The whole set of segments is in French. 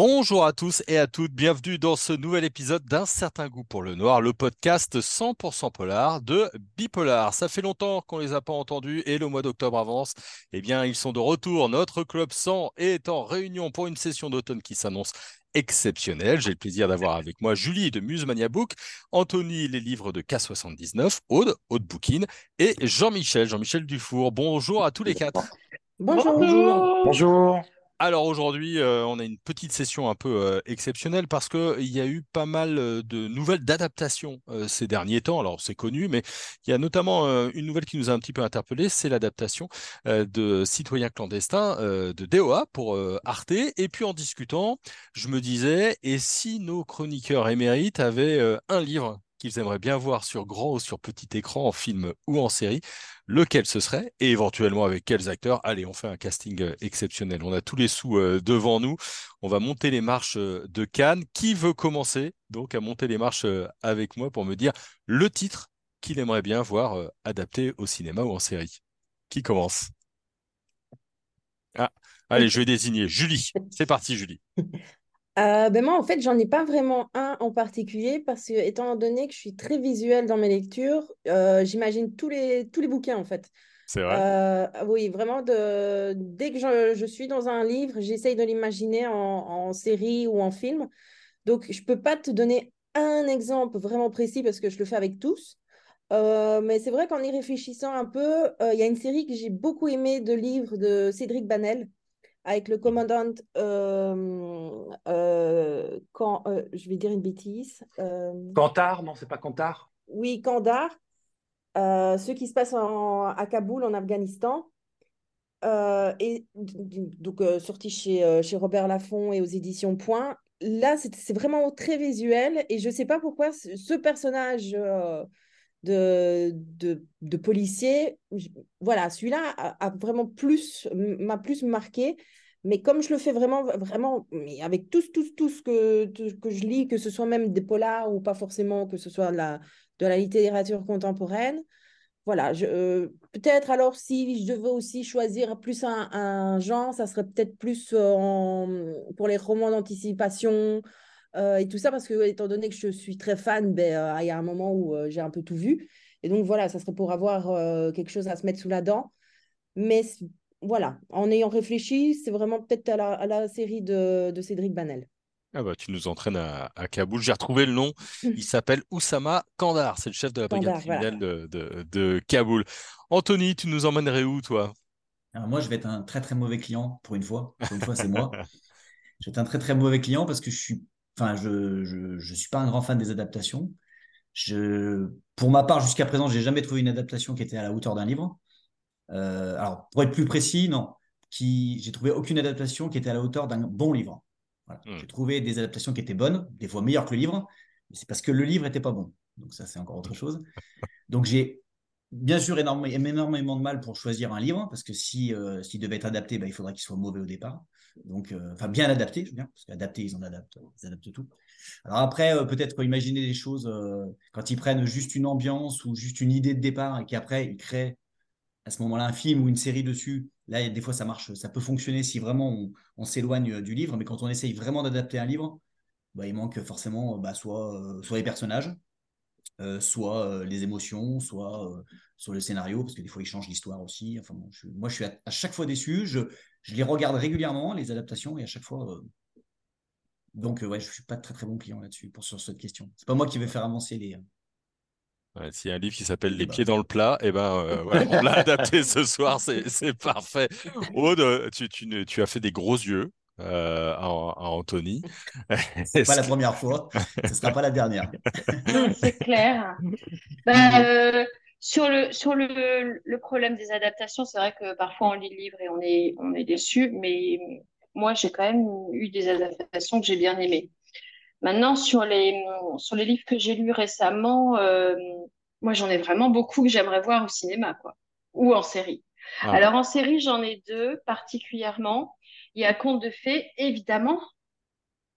Bonjour à tous et à toutes, bienvenue dans ce nouvel épisode d'un certain goût pour le noir, le podcast 100% polar de Bipolar. Ça fait longtemps qu'on les a pas entendus et le mois d'octobre avance. Eh bien, ils sont de retour. Notre club 100 est en réunion pour une session d'automne qui s'annonce exceptionnelle. J'ai le plaisir d'avoir avec moi Julie de Musemania Book, Anthony les livres de K79, Aude, Aude Boukine et Jean-Michel, Jean-Michel Dufour. Bonjour à tous les quatre. Bonjour. Bonjour. Alors aujourd'hui, euh, on a une petite session un peu euh, exceptionnelle parce qu'il y a eu pas mal euh, de nouvelles d'adaptations ces derniers temps. Alors c'est connu, mais il y a notamment une nouvelle qui nous a un petit peu interpellé, c'est l'adaptation de Citoyens clandestins de DOA pour Arte. Et puis en discutant, je me disais, et si nos chroniqueurs émérites avaient un livre qu'ils aimeraient bien voir sur grand ou sur petit écran, en film ou en série, lequel ce serait et éventuellement avec quels acteurs. Allez, on fait un casting euh, exceptionnel. On a tous les sous euh, devant nous. On va monter les marches euh, de Cannes. Qui veut commencer donc à monter les marches avec moi pour me dire le titre qu'il aimerait bien voir adapté au cinéma ou en série? Qui commence? Ah, Allez, je vais désigner Julie. C'est parti, Julie. Euh, ben moi, en fait, j'en ai pas vraiment un en particulier parce que, étant donné que je suis très visuelle dans mes lectures, euh, j'imagine tous les, tous les bouquins, en fait. C'est vrai. Euh, oui, vraiment, de, dès que je, je suis dans un livre, j'essaye de l'imaginer en, en, série ou en film. Donc, je peux pas te donner un exemple vraiment précis parce que je le fais avec tous. mais c'est vrai qu'en y réfléchissant un peu, il y a une série que j'ai beaucoup aimée de livres de Cédric Banel avec le commandant, euh, euh, quand, euh, je vais dire une bêtise. Kantar, non, c'est pas Kantar Oui, Kandar. ce qui se passe à Kaboul, en Afghanistan. et donc sorti chez, chez Robert Laffont et aux éditions Point. Là, c'est vraiment très visuel et je ne sais pas pourquoi ce personnage de, de, de policier, voilà, celui-là a, vraiment plus, m'a plus marqué. Mais comme je le fais vraiment, vraiment, mais avec tout, tout ce que, que je lis, que ce soit même des polars ou pas forcément, que ce soit de la, de la littérature contemporaine, voilà, euh, peut-être alors si je devais aussi choisir plus un, genre, ça serait peut-être plus en, pour les romans d'anticipation, euh, et tout ça parce que, étant donné que je suis très fan, ben, euh, il y a un moment où euh, j'ai un peu tout vu. Et donc, voilà, ça serait pour avoir quelque chose à se mettre sous la dent. Mais voilà, en ayant réfléchi, c'est vraiment peut-être à la, série de, de, Cédric Banel. Ah bah, tu nous entraînes à, Kaboul. J'ai retrouvé le nom. Il s'appelle Oussama Kandar. C'est le chef de la brigade criminelle de, de, de, Kaboul. Anthony, tu nous emmènerais où, toi? Alors Moi, je vais être un très très mauvais client pour une fois. Pour une fois, c'est moi. Je vais être un très très mauvais client parce que je suis Enfin, je ne suis pas un grand fan des adaptations. Je, pour ma part, jusqu'à présent, j'ai jamais trouvé une adaptation qui était à la hauteur d'un livre. Euh, alors, pour être plus précis, non. Qui, j'ai trouvé aucune adaptation qui était à la hauteur d'un bon livre. Hmm. J'ai trouvé des adaptations qui étaient bonnes, des fois meilleures que le livre, mais c'est parce que le livre n'était pas bon. Donc ça, c'est encore autre chose. Donc j'ai bien sûr énormément, de mal pour choisir un livre, parce que si euh, s'il devait être adapté, bah, il faudrait qu'il soit mauvais au départ. Donc, euh, enfin, bien adapté, je veux dire, parce qu'adapté, ils en adaptent, ils adaptent tout. Alors après, euh, peut-être imaginer des choses quand ils prennent juste une ambiance ou juste une idée de départ et qu'après ils créent à ce moment-là un film ou une série dessus. Là, des fois, ça marche, ça peut fonctionner si vraiment on, s'éloigne du livre, mais quand on essaye vraiment d'adapter un livre, bah, il manque forcément bah, soit, soit les personnages, euh, soit euh, les émotions, soit euh, le scénario, parce que des fois, ils changent l'histoire aussi. Moi, je suis à, chaque fois déçu. Je, je, les regarde régulièrement, les adaptations, et à chaque fois. Donc, je ne suis pas très très bon client là-dessus pour sur cette question. C'est pas moi qui vais faire avancer les. S'il y a un livre qui s'appelle Les pieds dans le plat, et eh ben, on l'a adapté ce soir, c'est parfait. Aude, tu, tu, tu, as fait des gros yeux euh, à, Anthony. C'est pas la première fois, ce sera pas la dernière. C'est clair. Bah, euh, sur le, sur le, le, problème des adaptations, c'est vrai que parfois on lit le livre et on est, on est déçu, mais moi j'ai quand même eu des adaptations que j'ai bien aimées. Maintenant, sur les, sur les livres que j'ai lus récemment, euh, moi j'en ai vraiment beaucoup que j'aimerais voir au cinéma, quoi, ou en série. Ah. Alors en série, j'en ai deux particulièrement. Il y a Conte de fées, évidemment.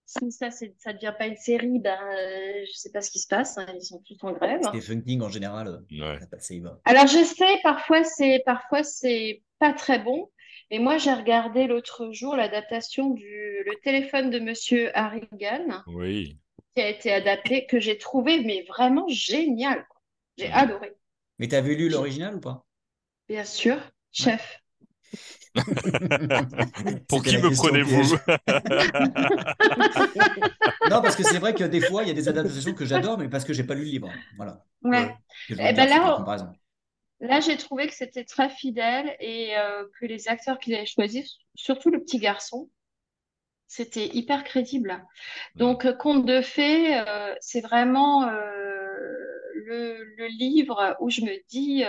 Si ça ne devient pas une série, ben, euh, je ne sais pas ce qui se passe. Hein, ils sont tous en grève. Stephen King, en général, euh, Alors, je sais, parfois, c'est parfois c'est pas très bon. Mais moi, j'ai regardé l'autre jour l'adaptation du Le téléphone de Monsieur Harrigan, Oui. qui a été adapté, que j'ai trouvé mais vraiment génial. J'ai adoré. Mais t'as vu lu l'original ou pas? Bien sûr, chef. Pour qui me prenez-vous? Non, parce que c'est vrai que des fois, il y a des adaptations que j'adore, mais parce que j'ai pas lu le livre. Voilà. Ouais. Je Eh ben là. Là, j'ai trouvé que c'était très fidèle et euh, que les acteurs qu'ils avaient choisis, surtout le petit garçon, c'était hyper crédible. Donc, euh, Conte de fées, euh, c'est vraiment euh, le, le livre où je me dis,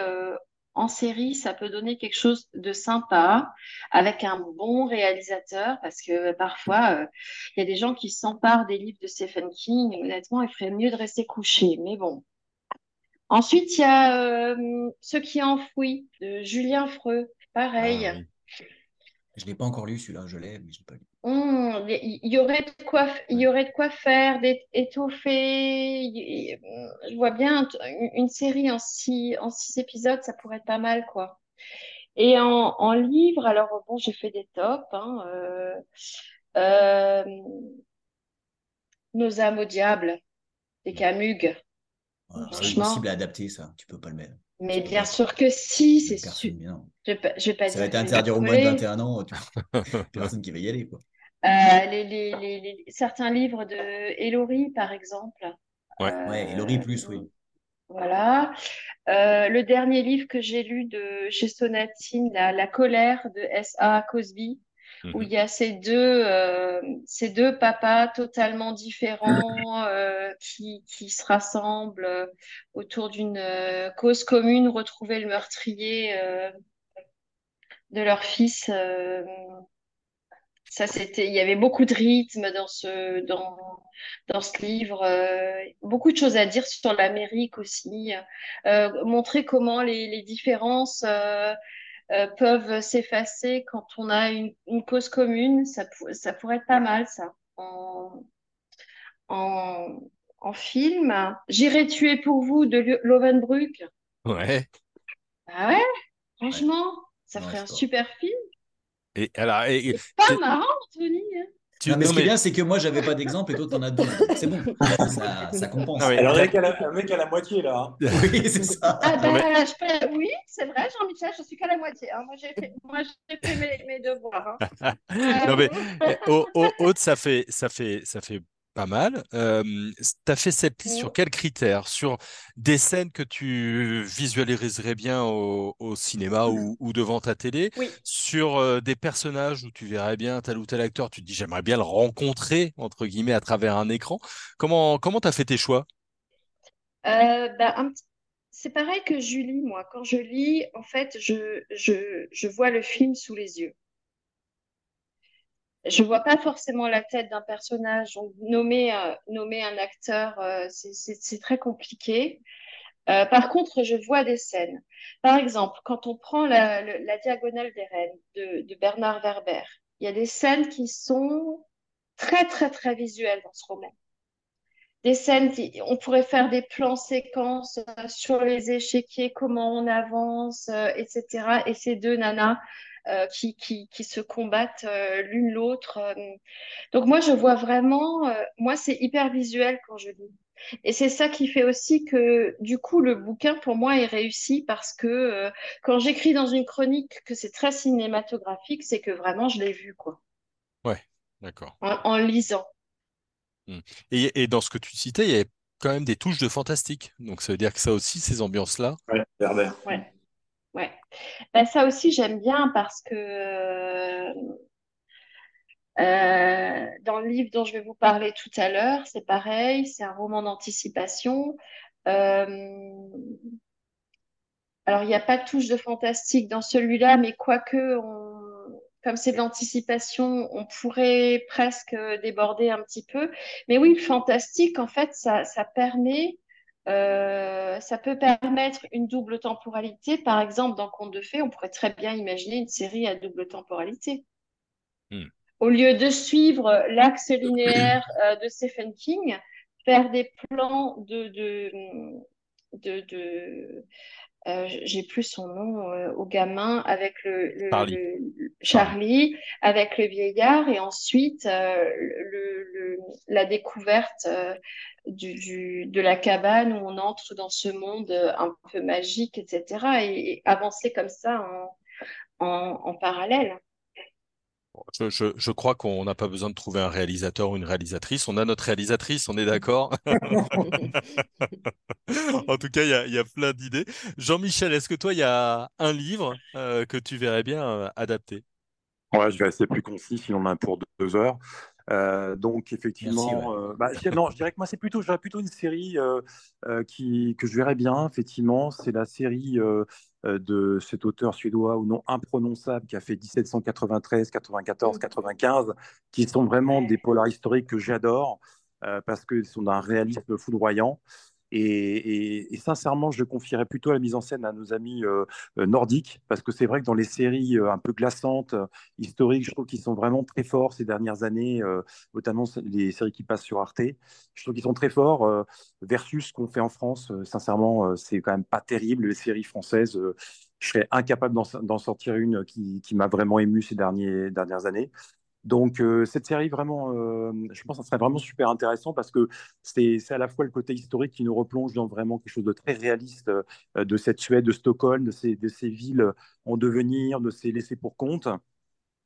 en série, ça peut donner quelque chose de sympa avec un bon réalisateur, parce que parfois, euh, il y a des gens qui s'emparent des livres de Stephen King. Honnêtement, il ferait mieux de rester couché, mais bon. Ensuite, il y a euh, Ceux qui enfouis de Julien Freux. Pareil. Ah oui. Je l'ai pas encore lu celui-là, je l'ai, mais je l'ai pas lu. Hum, Il y aurait de quoi, il y aurait de quoi faire, d'étoffer. Il- Je vois bien une série en six, en six épisodes, ça pourrait être pas mal, quoi. Et en, en livre, alors bon, j'ai fait des tops. Hein, euh, euh, Nos âmes au diable, des Camus. Voilà, c'est Franchement. impossible à adapter ça, tu peux pas le mettre. Mais bien sûr que si, c'est sûr. mais non. Je vais pas, je vais pas Ça va être interdit aux moins de coller. 21 ans, tu- personne qui va y aller. Quoi. Euh, les, les, les, les- certains livres de par exemple. Ouais. Euh, Ouais, plus, oui. Voilà. Euh, le dernier livre que j'ai lu de chez Sonatine, La, La colère de S.A. Cosby, où Mhm. il y a ces deux, euh, ces deux papas totalement différents euh, qui, qui se rassemblent euh, autour d'une euh, cause commune, retrouver le meurtrier euh, de leur fils. ça, c'était, il y avait beaucoup de rythme dans ce, dans, dans ce livre, beaucoup de choses à dire sur l'Amérique aussi, montrer comment les, les différences euh, peuvent s'effacer quand on a une, une cause commune. Ça, ça pourrait être pas mal, ça, en, en, en film. J'irai tuer pour vous de Lo- Lovenbruck. Ouais. Ah ouais, franchement, ça Ouais, ferait un super film. Et alors, et- et C'est pas marrant, Anthony. hein. Tu- non, mais non, ce qui est bien, c'est que moi, j'avais pas d'exemple et toi, t'en as deux. C'est bon, ça, ça compense. Ah oui. Alors, le mec, à la, mec à la moitié, là. hein. Oui, c'est ça. Ah ben, je peux- oui, c'est vrai, Jean-Michel, je suis qu'à la moitié. hein. Moi, j'ai fait, moi, j'ai fait mes, mes devoirs. hein. non mais au- Aude, ça fait ça fait ça fait pas mal. Euh, tu as fait cette liste sur quels critères? Sur des scènes que tu visualiserais bien au, au cinéma ou, ou devant ta télé? Oui. Sur euh, des personnages où tu verrais bien tel ou tel acteur, tu te dis j'aimerais bien le rencontrer entre guillemets à travers un écran. Comment comment t'as fait tes choix? Euh, bah, petit- C'est pareil que Julie, moi. Quand je lis, en fait, je, je, je vois le film sous les yeux. Je vois pas forcément la tête d'un personnage. Donc, nommer, euh, nommer un acteur, euh, c'est très compliqué. Euh, par contre, je vois des scènes. Par exemple, quand on prend la, le- la Diagonale des Reines de, Bernard Werber, il y a des scènes qui sont très, très, très visuelles dans ce roman. Des scènes, qui, on pourrait faire des plans séquences sur les échiquiers, comment on avance, etc. Et ces deux nanas euh, qui, qui, qui se combattent euh, l'une l'autre. euh. Donc moi, je vois vraiment, euh, moi, c'est hyper visuel quand je lis. Et c'est ça qui fait aussi que, du coup, le bouquin, pour moi, est réussi parce que euh, quand j'écris dans une chronique que c'est très cinématographique, c'est que vraiment, je l'ai vu, quoi, D'accord. en, en lisant. Et, et dans ce que tu citais, il y avait quand même des touches de fantastique. Donc ça veut dire que ça aussi, ces ambiances-là. Ouais. Ouais. Ouais. Ben, ça aussi, j'aime bien parce que euh, dans le livre dont je vais vous parler tout à l'heure, c'est pareil, c'est un roman d'anticipation. Euh, alors, il n'y a pas de touche de fantastique dans celui-là, mais quoique, comme c'est de l'anticipation, on pourrait presque déborder un petit peu. Mais oui, le fantastique, en fait, ça, ça permet, euh, ça peut permettre une double temporalité. Par exemple, dans Conte de fées, on pourrait très bien imaginer une série à double temporalité. Hmm. Au lieu de suivre l'axe linéaire euh, de Stephen King, faire des plans de, de, de, de euh, j'ai plus son nom euh, au gamin avec le, le- Charlie. le- Charlie, avec le vieillard et ensuite euh, le, le- la découverte euh, du, du- de la cabane où on entre dans ce monde euh, un peu magique, etc. Et, et avancer comme ça en, en, en parallèle. Je, je- je crois qu'on n'a pas besoin de trouver un réalisateur ou une réalisatrice. On a notre réalisatrice, on est d'accord? En tout cas, il y a, il y a plein d'idées. Jean-Michel, est-ce que toi, il y a un livre euh, que tu verrais bien euh, adapter? Ouais, je vais rester plus concis, sinon on en a pour deux heures. Euh, donc Merci, effectivement, ouais. euh, bah, je dirais- non, je dirais que moi c'est plutôt, j'aurais plutôt une série euh, euh, qui que je verrais bien. Effectivement, c'est la série de cet auteur suédois au nom imprononçable qui a fait 1793, 94, 95, qui sont vraiment des polars historiques que j'adore euh, parce qu'ils sont d'un réalisme foudroyant. Et, sincèrement, je confierais plutôt la mise en scène à nos amis euh, euh, nordiques, parce que c'est vrai que dans les séries euh, un peu glaçantes, historiques, je trouve qu'ils sont vraiment très forts ces dernières années, notamment les séries qui passent sur Arte. Je trouve qu'ils sont très forts versus ce qu'on fait en France. Sincèrement, c'est quand même pas terrible. Les séries françaises, je serais incapable d'en sortir une qui, m'a vraiment ému ces dernières années. Donc, euh, cette série, vraiment, euh, je pense que ça serait vraiment super intéressant parce que c'est à la fois le côté historique qui nous replonge dans vraiment quelque chose de très réaliste euh, de cette Suède, de Stockholm, de ces, de ces villes en devenir, de ces laissés pour compte.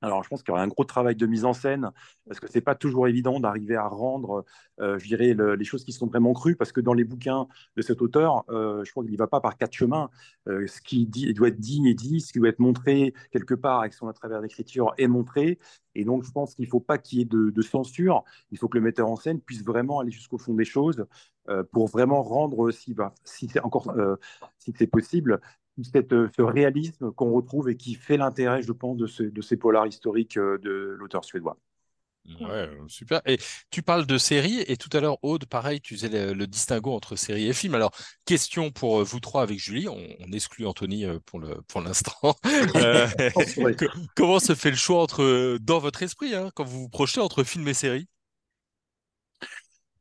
Alors, je pense qu'il y aurait un gros travail de mise en scène parce que c'est pas toujours évident d'arriver à rendre, euh, je dirais, le- les choses qui sont vraiment crues parce que dans les bouquins de cet auteur, euh, je crois qu'il n'y va pas par quatre chemins. Euh, ce qui doit être dit est dit, ce qui doit être montré quelque part avec son à travers d'écriture est montré. Et donc, je pense qu'il ne faut pas qu'il y ait de, censure. Il faut que le metteur en scène puisse vraiment aller jusqu'au fond des choses pour vraiment rendre, si, bah, c'est encore, si c'est possible, cette, euh, ce réalisme qu'on retrouve et qui fait l'intérêt, je pense, de, ce- de ces polars historiques euh, de l'auteur suédois. Ouais, super. Et tu parles de séries, et tout à l'heure, Aude, pareil, tu faisais le, le distinguo entre séries et films. Alors, question pour euh, vous trois avec Julie, on, on exclut Anthony pour le, pour l'instant. Euh, comment se fait le choix entre, dans votre esprit, hein, quand vous vous projetez entre film et série?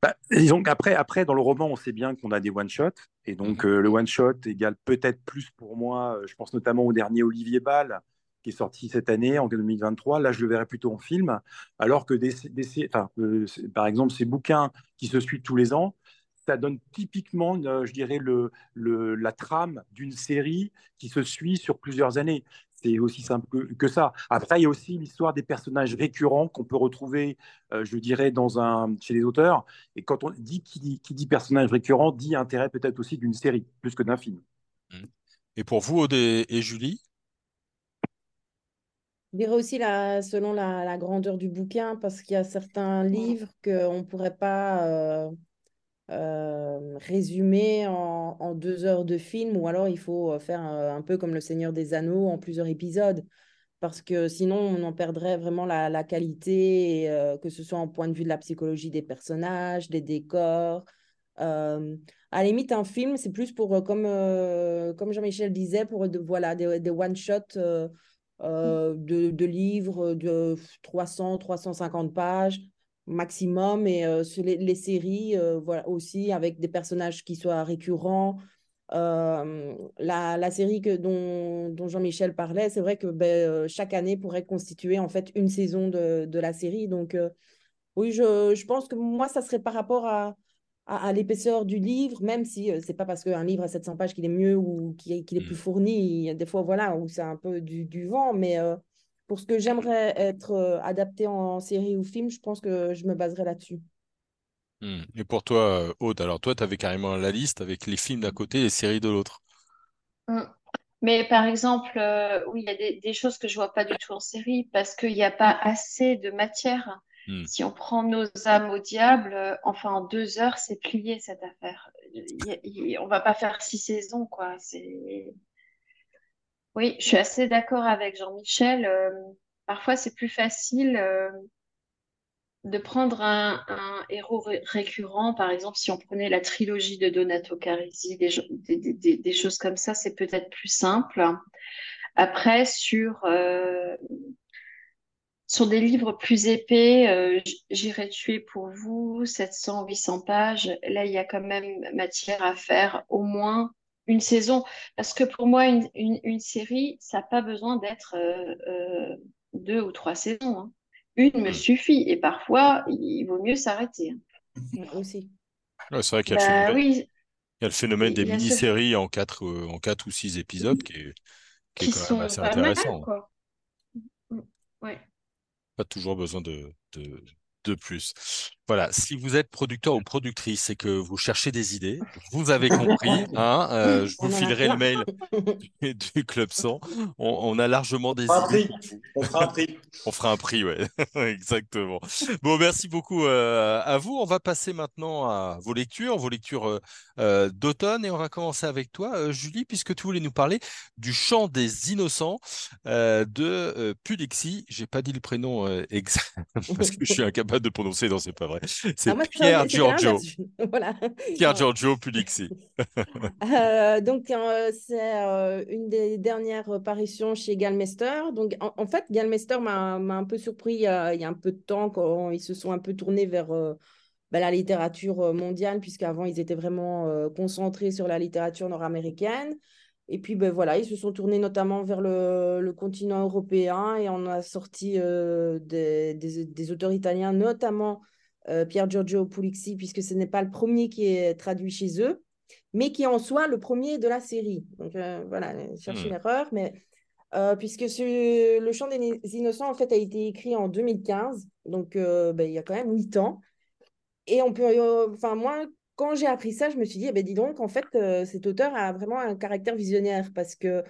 Bah, disons qu'après, après, dans le roman, on sait bien qu'on a des one-shots. Et donc, euh, le one-shot égale peut-être plus pour moi. euh, Je pense notamment au dernier Olivier Ball, qui est sorti cette année, en 2023. Là, je le verrais plutôt en film. Alors que, des, des- enfin, euh, par exemple, ces bouquins qui se suivent tous les ans, ça donne typiquement, je dirais, le, le- la trame d'une série qui se suit sur plusieurs années. C'est aussi simple que, que ça. Après, il y a aussi l'histoire des personnages récurrents qu'on peut retrouver, euh, je dirais, dans un, chez les auteurs. Et quand on dit qui, dit qui dit personnage récurrent, dit intérêt peut-être aussi d'une série, plus que d'un film. Et pour vous, Aude et, et Julie? Je dirais aussi la, selon la, la grandeur du bouquin, parce qu'il y a certains livres qu'on ne pourrait pas euh, euh, résumer en, en deux heures de film, ou alors il faut euh, faire euh, un peu comme Le Seigneur des Anneaux en plusieurs épisodes, parce que sinon on en perdrait vraiment la, la qualité, et, euh, que ce soit en point de vue de la psychologie des personnages, des décors. Euh, à la limite, un film, c'est plus pour, comme, comme Jean-Michel disait, pour de, voilà, des, des one-shots de, de livres de 300, 350 pages maximum. Et euh, les, les séries, euh, voilà, aussi avec des personnages qui soient récurrents. Euh, la, la série que, dont, dont Jean-Michel parlait, c'est vrai que ben, chaque année pourrait constituer en fait une saison de, de la série. Donc, oui, je, je pense que moi, ça serait par rapport à, à, à l'épaisseur du livre, même si c'est pas parce qu'un livre à 700 pages qu'il est mieux ou qu'il est, qu'il est plus Mm. fourni. Il y a des fois, voilà, où c'est un peu du, du vent. Mais pour ce que j'aimerais être euh, adapté en série ou film, je pense que je me baserai là-dessus. Hmm. Et pour toi, euh, Aude, alors toi, tu avais carrément la liste avec les films d'un côté et les séries de l'autre. Mm. Mais par exemple, euh, oui, il y a des, des choses que je vois pas du tout en série parce qu'il n'y a pas assez de matière. Hmm. Si on prend nos âmes au diable, euh, enfin en deux heures, c'est plié cette affaire. Y- on va pas faire six saisons, quoi. C'est... Oui, je suis assez d'accord avec Jean-Michel. euh, parfois, c'est plus facile euh, de prendre un, héros ré- récurrent. Par exemple, si on prenait la trilogie de Donato Carisi, des, choses comme ça, c'est peut-être plus simple. Après, sur, euh, sur des livres plus épais, J'irai tuer pour vous, 700, 800 pages. Là, il y a quand même matière à faire au moins une saison. Parce que pour moi, une, une, série, ça n'a pas besoin d'être euh, euh, deux ou trois saisons. Hein. Une me mm. suffit. Et parfois, il vaut mieux s'arrêter. Hein. Aussi. c'est vrai qu'il y, a le phénomène des mini-séries en quatre, euh, en quatre ou six épisodes qui est, qui, est quand même assez intéressant. quoi. Mm, ouais. Pas toujours besoin de, de, de plus. Voilà, si vous êtes producteur ou productrice et que vous cherchez des idées, vous avez compris. Hein, euh, je vous filerai le mail du, Club 100. On, a largement des idées. On fera un prix. on fera un prix, ouais. Exactement. Bon, merci beaucoup euh, à vous. On va passer maintenant à vos lectures, vos lectures euh, d'automne. Et on va commencer avec toi, Julie, puisque tu voulais nous parler du chant des innocents de Pulixi. J'ai pas dit le prénom exact parce que je suis incapable de prononcer. Non, c'est pas vrai. C'est ah, Pierre Giorgio. voilà. Pierre Giorgio Pulixi. euh, donc, euh, c'est euh, une des dernières apparitions chez Galmester. Donc, en, fait, Galmester m'a un peu surpris il y, a, un peu de temps quand ils se sont un peu tournés vers euh, bah, la littérature mondiale, puisqu'avant, ils étaient vraiment concentrés sur la littérature nord-américaine. Et puis, ben, voilà, ils se sont tournés notamment vers le, le continent européen et on a sorti des, des, des, auteurs italiens, notamment euh, Pierre Giorgio Pulixi, puisque ce n'est pas le premier qui est traduit chez eux, mais qui est en soi le premier de la série. Donc euh, voilà, chercher une erreur, mais euh, puisque le chant des innocents en fait a été écrit en 2015, donc ben, il y a quand même huit ans. Et on peut, enfin moi, quand j'ai appris ça, je me suis dit, eh ben, dis donc, en fait, cet auteur a vraiment un caractère visionnaire parce que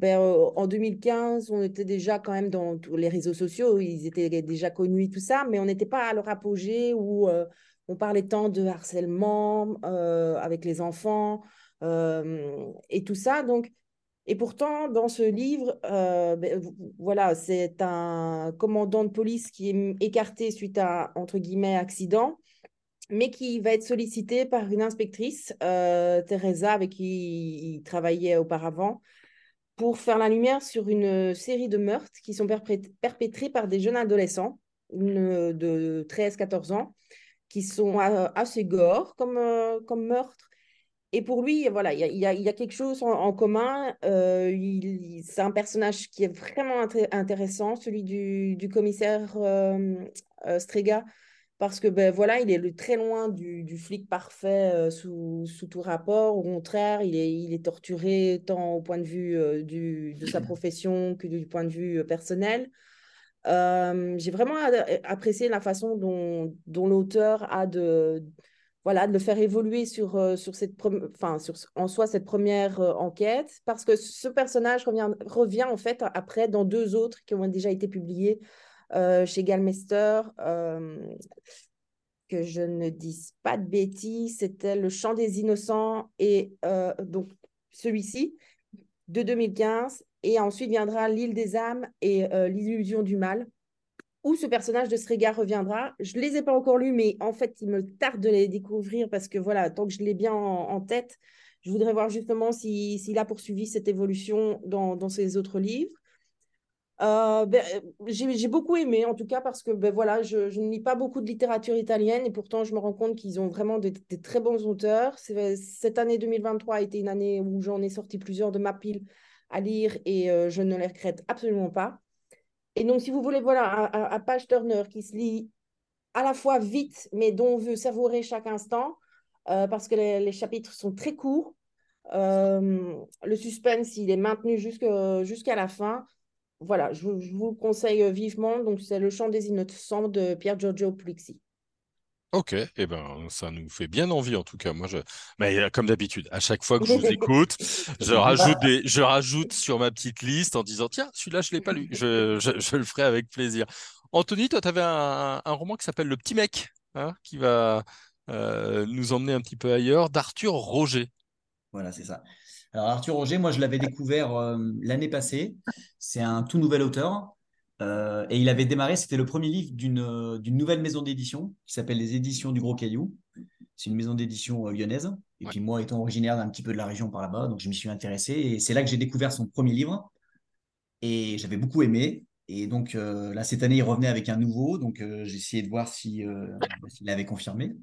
ben, en 2015, on était déjà quand même dans les réseaux sociaux, ils étaient déjà connus et tout ça, mais on n'était pas à leur apogée où on parlait tant de harcèlement avec les enfants et tout ça. Donc, et pourtant, dans ce livre, ben, voilà, c'est un commandant de police qui est écarté suite à, entre guillemets, accident, mais qui va être sollicité par une inspectrice, Teresa, avec qui il travaillait auparavant pour faire la lumière sur une série de meurtres qui sont perpétrés par des jeunes adolescents de 13-14 ans, qui sont assez gore comme, euh, comme meurtres. Et pour lui, voilà, il y a, quelque chose en, commun. Euh, c'est un personnage qui est vraiment intéressant, celui du, du commissaire euh, Strega, parce que ben voilà, il est très loin du, du flic parfait euh, sous, sous, tout rapport. Au contraire, il est, il est torturé tant au point de vue euh, du, de sa profession que du point de vue euh, personnel. J'ai vraiment apprécié la façon dont, dont l'auteur a de, voilà, de le faire évoluer sur, sur cette enfin, sur, en soi cette première enquête, parce que ce personnage revient, revient en fait après dans deux autres qui ont déjà été publiés chez Galmester, euh, que je ne dise pas de bêtises, c'était Le Chant des Innocents et euh, donc celui-ci de 2015. Et ensuite viendra L'île des âmes et L'illusion du mal, où ce personnage de Srega reviendra. Je ne les ai pas encore lus, mais en fait, il me tarde de les découvrir parce que voilà, tant que je l'ai bien en, tête, je voudrais voir justement s'il a poursuivi cette évolution dans, dans ses autres livres. Euh, ben, j'ai beaucoup aimé, en tout cas, parce que ben, voilà, je, ne lis pas beaucoup de littérature italienne et pourtant, je me rends compte qu'ils ont vraiment des, très bons auteurs. Cette année 2023 a été une année où j'en ai sorti plusieurs de ma pile à lire et euh, je ne les regrette absolument pas. Et donc, si vous voulez, voilà, un, page Turner qui se lit à la fois vite, mais dont on veut savourer chaque instant, euh, parce que les, chapitres sont très courts. le suspense, il est maintenu jusqu'à la fin voilà, je, vous conseille euh, vivement. Donc, c'est Le chant des innocents de Pierre Giorgio Pulixi. Ok, et eh ben ça nous fait bien envie en tout cas. Moi, je, mais euh, comme d'habitude, à chaque fois que je vous écoute, je rajoute des, je rajoute sur ma petite liste en disant tiens, celui-là je l'ai pas lu. Je, je, le ferai avec plaisir. Anthony, toi, tu avais un, un, roman qui s'appelle Le Petit Mec, hein, qui va euh, nous emmener un petit peu ailleurs, d'Arthur Roger. Voilà, c'est ça. Alors Arthur Roger, moi je l'avais découvert euh, l'année passée. C'est un tout nouvel auteur. Euh, et il avait démarré, c'était le premier livre d'une d'une nouvelle maison d'édition qui s'appelle les Éditions du Gros Caillou. C'est une maison d'édition euh, lyonnaise. Et puis moi, étant originaire d'un petit peu de la région par là-bas, donc je m'y suis intéressé. Et c'est là que j'ai découvert son premier livre. Et j'avais beaucoup aimé. Et donc là, cette année, il revenait avec un nouveau. Donc j'ai essayé de voir s'il si, avait confirmé.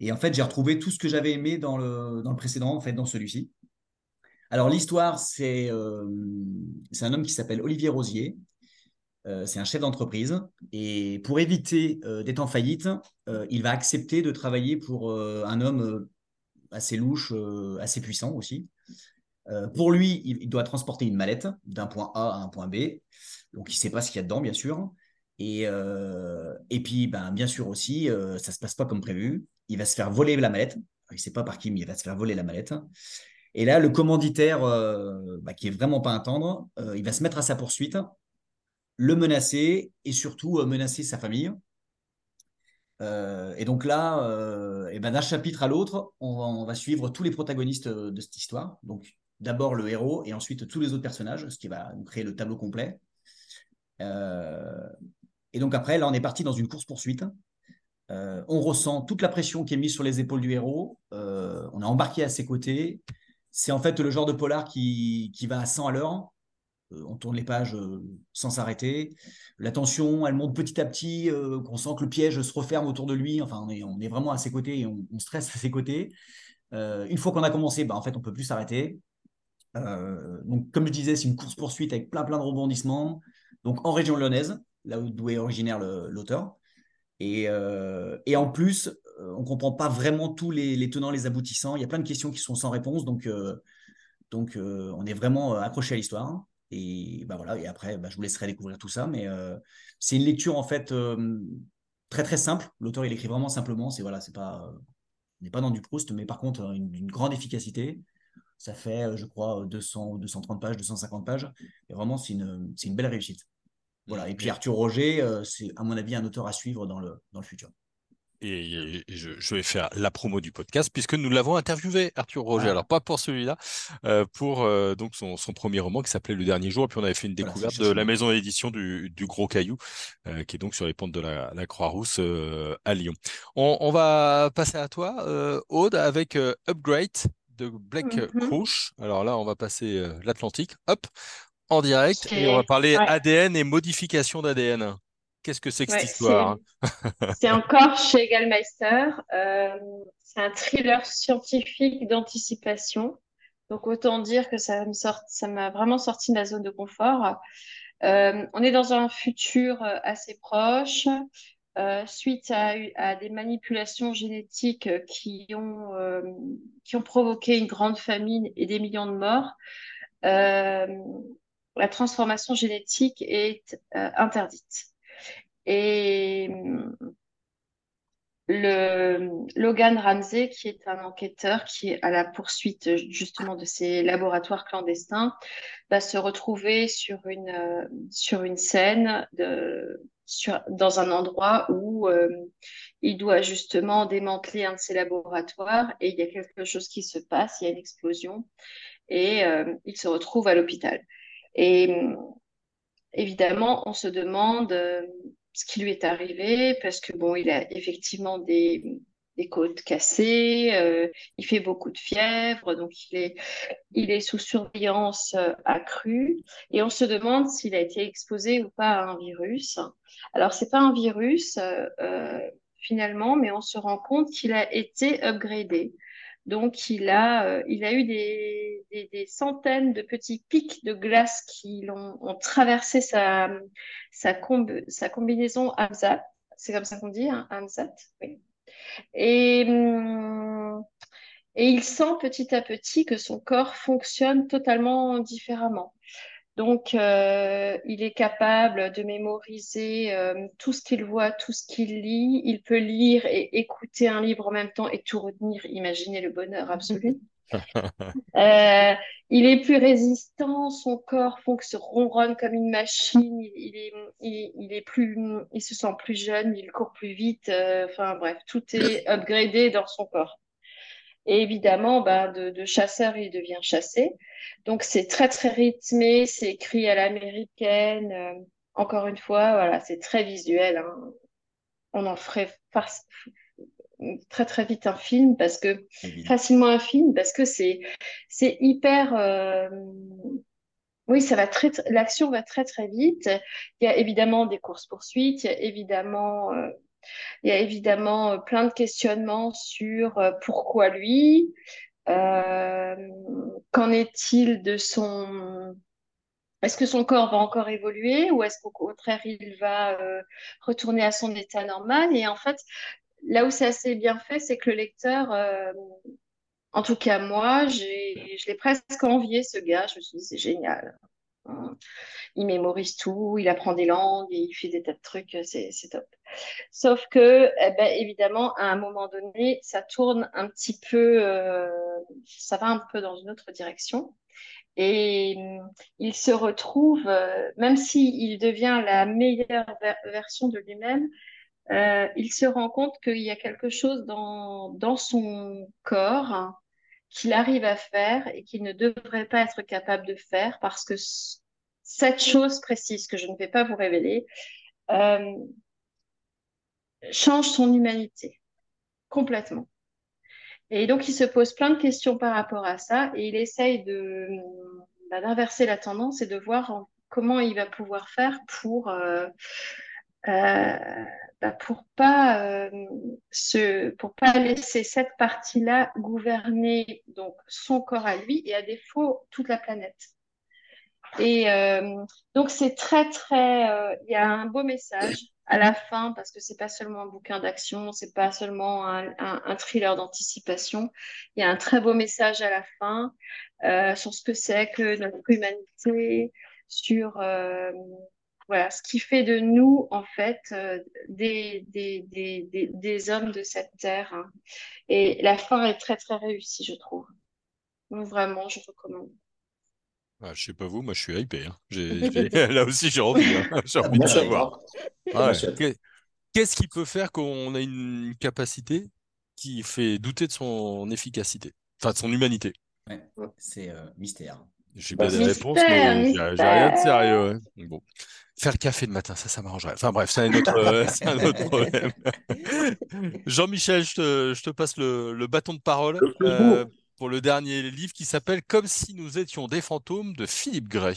Et en fait, j'ai retrouvé tout ce que j'avais aimé dans le, dans le précédent, en fait, dans celui-ci. Alors l'histoire, c'est c'est un homme qui s'appelle Olivier Rosier. c'est un chef d'entreprise et pour éviter d'être en faillite, il va accepter de travailler pour un homme assez louche, assez puissant aussi. pour lui, il, doit transporter une mallette d'un point A à un point B. Donc, il ne sait pas ce qu'il y a dedans, bien sûr. Et, et puis, ben, bien sûr aussi, ça ne se passe pas comme prévu. Il va se faire voler la mallette. Il ne sait pas par qui, mais il va se faire voler la mallette. Et là, le commanditaire, bah, qui est vraiment pas un tendre, il va se mettre à sa poursuite, le menacer et surtout menacer sa famille. et donc là, ben, d'un chapitre à l'autre, on, va suivre tous les protagonistes de cette histoire. Donc d'abord le héros et ensuite tous les autres personnages, ce qui va nous créer le tableau complet. et donc après, là, on est parti dans une course-poursuite. on ressent toute la pression qui est mise sur les épaules du héros. on est embarqué à ses côtés. C'est en fait le genre de polar qui, qui va à 100 à l'heure. Euh, on tourne les pages euh, sans s'arrêter. La tension, elle monte petit à petit. Euh, on sent que le piège se referme autour de lui. Enfin, on est, on est vraiment à ses côtés et on, stresse à ses côtés. une fois qu'on a commencé, bah, en fait, on peut plus s'arrêter. donc, comme je disais, c'est une course-poursuite avec plein, plein de rebondissements. Donc, en région lyonnaise, là où est originaire l'auteur. Et, et, en plus, on ne comprend pas vraiment tous les, tenants, les aboutissants. Il y a plein de questions qui sont sans réponse. Donc, euh, donc euh, on est vraiment accroché à l'histoire. Et, bah voilà, et après, bah, je vous laisserai découvrir tout ça. Mais c'est une lecture, en fait, très, très simple. L'auteur, il écrit vraiment simplement. C'est voilà, c'est pas, on n'est pas dans du Proust, mais par contre, d'une grande efficacité. Ça fait, je crois, 200 230 pages, 250 pages. Et vraiment, c'est une, une belle réussite. Voilà. Et puis Arthur Roger, c'est à mon avis un auteur à suivre dans le, dans le futur et je, vais faire la promo du podcast puisque nous l'avons interviewé, Arthur Roger. Ah. Alors pas pour celui-là, euh, pour euh, donc son, premier roman qui s'appelait Le Dernier Jour. Et puis on avait fait une découverte de la maison d'édition du, Gros Caillou, euh, qui est donc sur les pentes de la, Croix-Rousse à Lyon. On, va passer à toi, Aude, avec Upgrade de Black mm Alors là, on va passer l'Atlantique, hop, en direct, et on va parler ADN et modification d'ADN. Qu'est-ce que c'est que cette histoire? C'est encore chez Gallmeister. Euh, c'est un thriller scientifique d'anticipation. Donc autant dire que ça sort, m'a vraiment sorti de la zone de confort. Euh, on est dans un futur euh, assez proche. suite à, des manipulations génétiques qui ont, qui ont provoqué une grande famine et des millions de morts, la transformation génétique est interdite. Et le Logan Ramsey, qui est un enquêteur qui est à la poursuite justement de ces laboratoires clandestins, va se retrouver sur une, sur une scène de, sur, dans un endroit où euh, il doit justement démanteler un de ces laboratoires et il y a quelque chose qui se passe, il y a une explosion et euh, il se retrouve à l'hôpital. Et évidemment, on se demande euh, ce qui lui est arrivé parce que bon, il a effectivement des, côtes cassées, euh, il fait beaucoup de fièvre, donc il est, il est sous surveillance euh, accrue et on se demande s'il a été exposé ou pas à un virus. Alors c'est pas un virus euh, finalement, mais on se rend compte qu'il a été upgradé. Donc, il a, euh, eu des, centaines de petits pics de glace qui ont, traversé sa, combinaison AMSAT. C'est comme ça qu'on dit, hein, hum, et il sent petit à petit que son corps fonctionne totalement différemment. Donc, euh, il est capable de mémoriser euh, tout ce qu'il voit, tout ce qu'il lit. Il peut lire et écouter un livre en même temps et tout retenir. Imaginez le bonheur absolu. euh, il est plus résistant, son corps fonctionne, ronronne comme une machine. Il, est, il, il, est plus, il se sent plus jeune, il court plus vite. Euh, enfin bref, tout est upgradé dans son corps. Et évidemment, bah, de, de, chasseur, il devient chassé. Donc, c'est très, très rythmé, c'est écrit à l'américaine. Euh, encore une fois, voilà, c'est très visuel. Hein. On en ferait très, très vite un film parce que, facilement un film parce que c'est, c'est hyper, euh, oui, ça va très, l'action va très, très vite. Il y a évidemment des courses-poursuites, il y a évidemment, euh, il y a évidemment plein de questionnements sur pourquoi lui, Qu'en est-il de son est-ce que son corps va encore évoluer ou est-ce qu'au contraire, il va euh, retourner à son état normal? Et en fait, là où c'est assez bien fait, c'est que le lecteur, euh, en tout cas moi, je l'ai presque envié, ce gars. Je me suis dit, c'est génial. Il mémorise tout, il apprend des langues, il fait des tas de trucs, c'est top. Sauf que, eh ben, évidemment, à un moment donné, ça tourne un petit peu, euh, ça va un peu dans une autre direction. Et mm, il se retrouve, euh, même s'il devient la meilleure version de lui-même, euh, il se rend compte qu'il y a quelque chose dans, dans son corps qu'il arrive à faire et qu'il ne devrait pas être capable de faire parce que cette chose précise que je ne vais pas vous révéler euh, change son humanité complètement. Et donc, il se pose plein de questions par rapport à ça et il essaye de, bah, d'inverser la tendance et de voir comment il va pouvoir faire pour, euh, euh, bah, pour pas euh, se, pour pas laisser cette partie-là gouverner donc son corps à lui et à défaut toute la planète. Et donc c'est très très, il y a un beau message à la fin, parce que c'est pas seulement un bouquin d'action, c'est pas seulement un, un, thriller d'anticipation. Il y a un très beau message à la fin euh, sur ce que c'est que notre humanité, sur euh, voilà ce qui fait de nous en fait euh, des, des, des, des, hommes de cette terre. Hein. Et la fin est très très réussie, je trouve. Donc vraiment, je recommande. Ah, je sais pas vous, moi je suis hypé. Hein. Là aussi, j'ai envie, hein. j'ai envie de savoir. Ah qu'est-ce qui peut faire qu'on a une capacité qui fait douter de son efficacité, enfin de son humanité? Ouais, C'est euh, mystère. J'ai pas des réponses, mais j'ai rien de sérieux. Bon. Faire le café le matin, ça, ça m'arrangerait. Enfin bref, c'est un, autre, euh, un autre problème. Jean-Michel, je te, je te, passe le, le bâton de parole pour le dernier livre qui s'appelle Comme si nous étions des fantômes de Philippe Gray.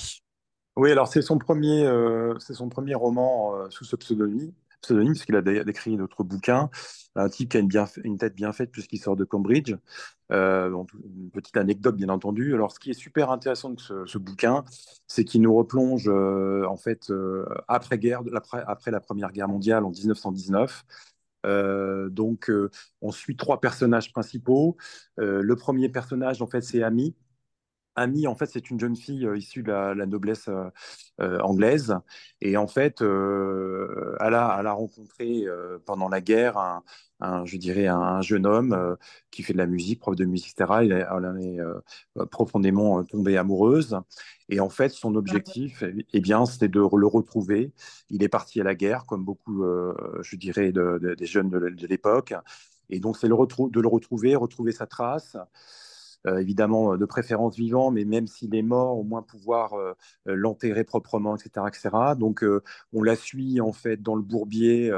Oui, alors c'est son premier, euh, c'est son premier roman euh, sous ce pseudonyme, pseudonyme parce qu'il a écrit d'autres bouquins. Un type qui a une, tête bien faite puisqu'il sort de Cambridge. Euh, une petite anecdote, bien entendu. Alors, ce qui est super intéressant de ce, bouquin, c'est qu'il nous replonge en fait après guerre, après, la Première Guerre mondiale en 1919. Euh, donc, euh, on suit trois personnages principaux. Euh, le premier personnage, en fait, c'est Amy. Amy, en fait, c'est une jeune fille issue de la, noblesse anglaise. Et en fait, elle, a, elle, a, rencontré pendant la guerre un, je dirais, un, jeune homme euh, qui fait de la musique, prof de musique, etc. Elle, elle est euh, profondément euh, tombée amoureuse. Et en fait, son objectif, eh, eh bien, c'était de le retrouver. Il est parti à la guerre, comme beaucoup, je dirais, des jeunes de, l'époque. Et donc, c'est le de le retrouver, retrouver sa trace. Euh, évidemment euh, de préférence vivant, mais même s'il est mort, au moins pouvoir euh, l'enterrer proprement, etc., etc. Donc on la suit en fait dans le bourbier,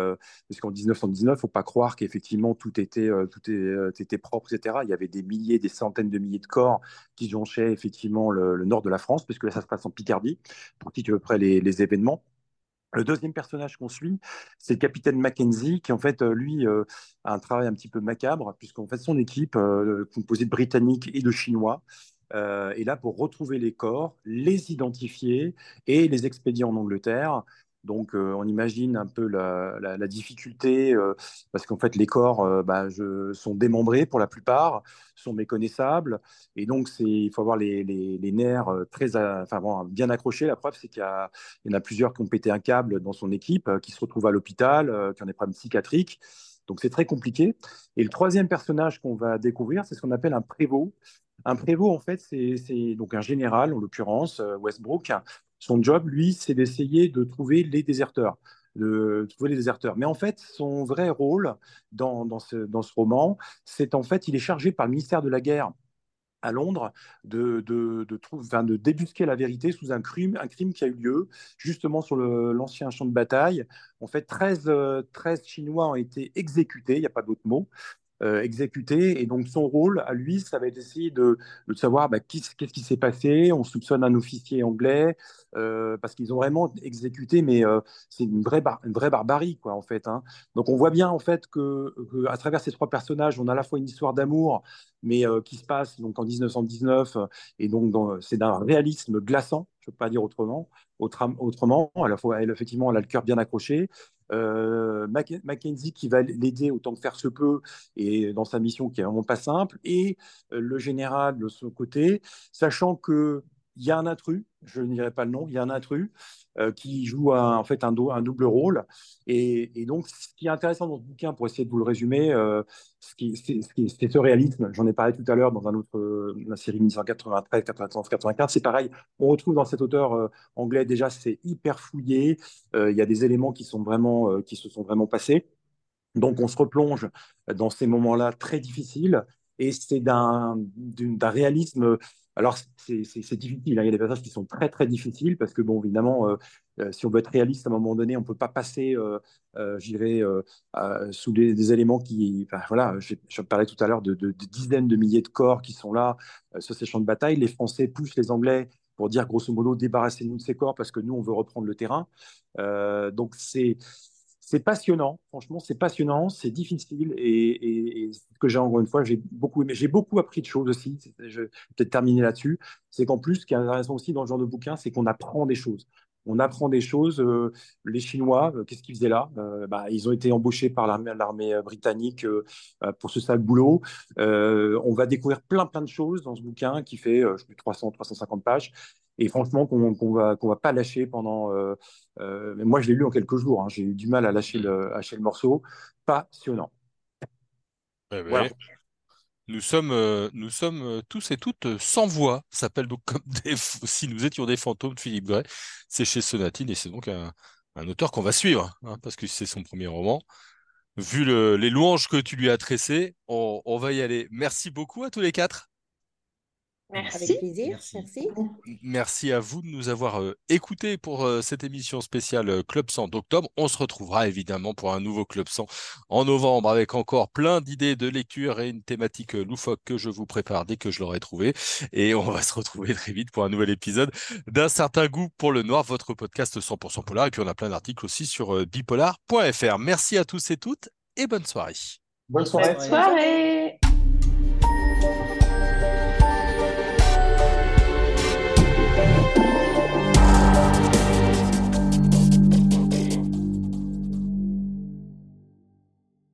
parce qu'en 1919, faut pas croire qu'effectivement tout était tout était propre, etc. Il y avait des milliers, des centaines de milliers de corps qui jonchaient effectivement le, nord de la France, puisque là ça se passe en Picardie, pour qui tu veux près les événements. Le deuxième personnage qu'on suit, c'est le capitaine Mackenzie, qui en fait, euh, lui, euh, a un travail un petit peu macabre, puisqu'en fait, son équipe, euh, composée de Britanniques et de Chinois, est là pour retrouver les corps, les identifier et les expédier en Angleterre donc, euh, on imagine un peu la, difficulté, euh, parce qu'en fait, les corps euh, bah, sont démembrés pour la plupart, sont méconnaissables. Et donc, il faut avoir les, nerfs très, bien accrochés. La preuve, c'est qu'il y, en a plusieurs qui ont pété un câble dans son équipe, qui se retrouvent à l'hôpital, qui ont des problèmes psychiatriques. Donc, c'est très compliqué. Et le troisième personnage qu'on va découvrir, c'est ce qu'on appelle un prévôt. Un prévôt, en fait, c'est un général, en l'occurrence, Westbrook, son job, lui, c'est d'essayer de trouver les déserteurs de trouver les déserteurs. Mais en fait, son vrai rôle dans, dans, ce, dans ce, roman, c'est en fait, il est chargé par le ministère de la Guerre à Londres de, de, de, de débusquer la vérité sous un crime, un crime qui a eu lieu justement sur l'ancien champ de bataille. En fait, 13, 13 Chinois ont été exécutés, il n'y a pas d'autre mot. Euh, exécuté. Et donc, son rôle à lui, ça va être d'essayer de, de savoir bah, qu'est-ce qui s'est passé. On soupçonne un officier anglais euh, parce qu'ils ont vraiment exécuté, mais euh, c'est une vraie, une vraie barbarie, quoi, en fait. Hein. Donc, on voit bien, en fait, que, à travers ces trois personnages, on a à la fois une histoire d'amour, mais qui se passe donc en 1919, et donc c'est d'un réalisme glaçant, je ne peux pas dire autrement. Autrement, à la fois, effectivement, elle a le cœur bien accroché. Euh, Mackenzie qui va l'aider autant que faire se peut et dans sa mission qui est vraiment pas simple et euh, le général de son côté sachant que il y a un intrus, je ne dirai pas le nom, il y a un intrus euh, qui joue un, en fait un, double rôle. Et, donc, ce qui est intéressant dans ce bouquin, pour essayer de vous le résumer, euh, c'est ce réalisme. J'en ai parlé tout à l'heure dans un autre, la série 1993, 94, 95. C'est pareil, on retrouve dans cet auteur euh, anglais déjà, c'est hyper fouillé. Il y a des éléments qui, sont vraiment, qui se sont vraiment passés. Donc, on se replonge dans ces moments-là très difficiles. Et c'est d'un réalisme alors, c'est difficile. Il y a des passages qui sont très, très difficiles parce que, bon, évidemment, euh, euh, si on veut être réaliste à un moment donné, on ne peut pas passer, euh, euh dirais, sous des, éléments qui. voilà, je, parlais tout à l'heure de, dizaines de milliers de corps qui sont là sur ces champs de bataille. Les Français poussent les Anglais pour dire, grosso modo, débarrassez-nous de ces corps parce que nous, on veut reprendre le terrain. donc, c'est c'est passionnant, franchement, c'est passionnant, c'est difficile et, ce que j'ai encore une fois, j'ai beaucoup aimé, j'ai beaucoup appris de choses aussi. Je vais peut-être terminer là-dessus. C'est qu'en plus, ce qui est intéressant aussi dans ce genre de bouquin, c'est qu'on apprend des choses. On apprend des choses. Euh, les Chinois, euh, qu'est-ce qu'ils faisaient là? Euh, bah, Ils ont été embauchés par l'armée britannique pour ce sale boulot. on va découvrir plein, plein de choses dans ce bouquin qui fait, je sais 300, 350 pages et franchement qu'on ne va, qu'on va pas lâcher pendant. Euh, euh, mais moi, je l'ai lu en quelques jours. Hein. J'ai eu du mal à lâcher le, lâcher le morceau. Passionnant. Eh ben, nous sommes, euh, nous sommes tous et toutes sans voix. S'appelle donc comme des, si nous étions des fantômes de Philippe Gray. C'est chez Sonatine et c'est donc un, un auteur qu'on va suivre hein, parce que c'est son premier roman. Vu le, les louanges que tu lui as tressées, on, on va y aller. Merci beaucoup à tous les quatre. Merci. Avec plaisir. Merci. Merci. à vous de nous avoir euh, écoutés pour euh, cette émission spéciale euh, Club 100 d'octobre. On se retrouvera évidemment pour un nouveau Club 100 en novembre avec encore plein d'idées de lecture et une thématique loufoque que je vous prépare dès que je l'aurai trouvé. Et on va se retrouver très vite pour un nouvel épisode d'un certain goût pour le noir, votre podcast 100% polar. Et puis on a plein d'articles aussi sur bipolar.fr. Merci à tous et toutes et bonne soirée. Bonne soirée. Bonne soirée.